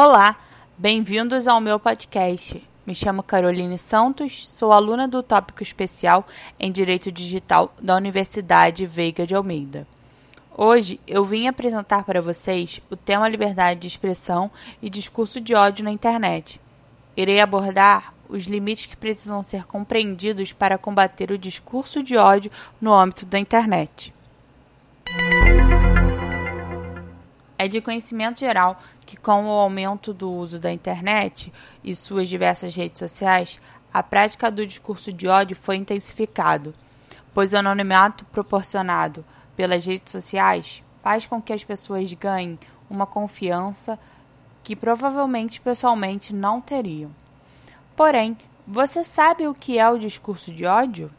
Olá, bem-vindos ao meu podcast. Me chamo Caroline Santos, sou aluna do tópico especial em Direito Digital da Universidade Veiga de Almeida. Hoje eu vim apresentar para vocês o tema liberdade de expressão e discurso de ódio na internet. Irei abordar os limites que precisam ser compreendidos para combater o discurso de ódio no âmbito da internet. É de conhecimento geral que, com o aumento do uso da internet e suas diversas redes sociais, a prática do discurso de ódio foi intensificado, pois o anonimato proporcionado pelas redes sociais faz com que as pessoas ganhem uma confiança que provavelmente pessoalmente não teriam. Porém, você sabe o que é o discurso de ódio?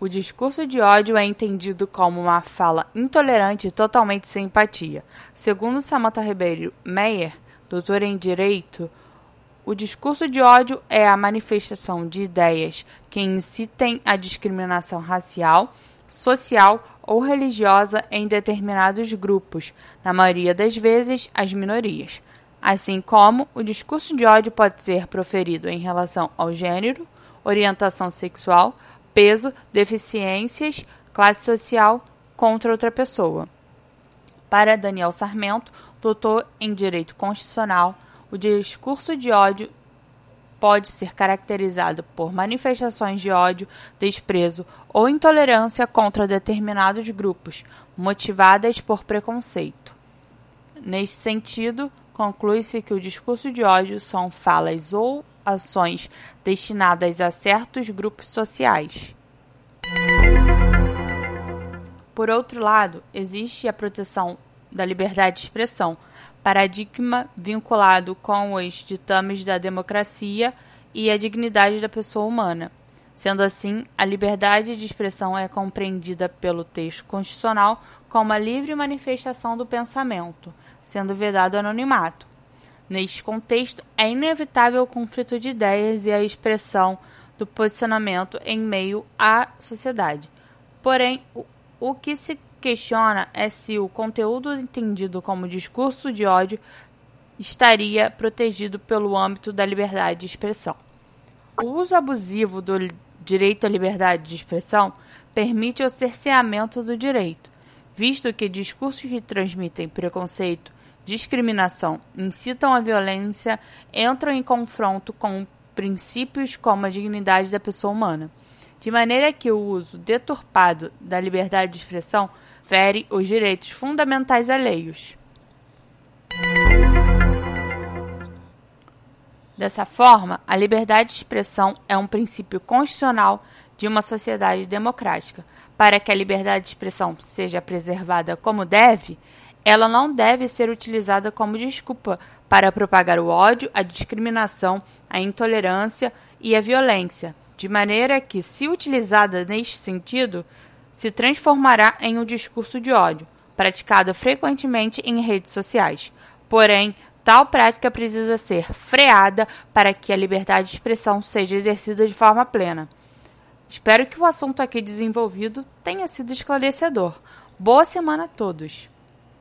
O discurso de ódio é entendido como uma fala intolerante e totalmente sem empatia. Segundo Samantha Ribeiro Meyer, doutora em Direito, o discurso de ódio é a manifestação de ideias que incitem a discriminação racial, social ou religiosa em determinados grupos, na maioria das vezes as minorias. Assim como o discurso de ódio pode ser proferido em relação ao gênero, orientação sexual, peso, deficiências, classe social contra outra pessoa. Para Daniel Sarmento, doutor em Direito Constitucional, o discurso de ódio pode ser caracterizado por manifestações de ódio, desprezo ou intolerância contra determinados grupos, motivadas por preconceito. Neste sentido, conclui-se que o discurso de ódio são falas ou ações destinadas a certos grupos sociais. Por outro lado, existe a proteção da liberdade de expressão, paradigma vinculado com os ditames da democracia e a dignidade da pessoa humana. Sendo assim, a liberdade de expressão é compreendida pelo texto constitucional como a livre manifestação do pensamento, sendo vedado o anonimato. Neste contexto, é inevitável o conflito de ideias e a expressão do posicionamento em meio à sociedade. Porém, o, o que se questiona é se o conteúdo entendido como discurso de ódio estaria protegido pelo âmbito da liberdade de expressão. O uso abusivo do direito à liberdade de expressão permite o cerceamento do direito, visto que discursos que transmitem preconceito, discriminação, incitam à violência, entram em confronto com princípios como a dignidade da pessoa humana, de maneira que o uso deturpado da liberdade de expressão fere os direitos fundamentais alheios. Dessa forma, a liberdade de expressão é um princípio constitucional de uma sociedade democrática. Para que a liberdade de expressão seja preservada como deve, ela não deve ser utilizada como desculpa para propagar o ódio, a discriminação, a intolerância e a violência, de maneira que, se utilizada neste sentido, se transformará em um discurso de ódio, praticado frequentemente em redes sociais. Porém, tal prática precisa ser freada para que a liberdade de expressão seja exercida de forma plena. Espero que o assunto aqui desenvolvido tenha sido esclarecedor. Boa semana a todos!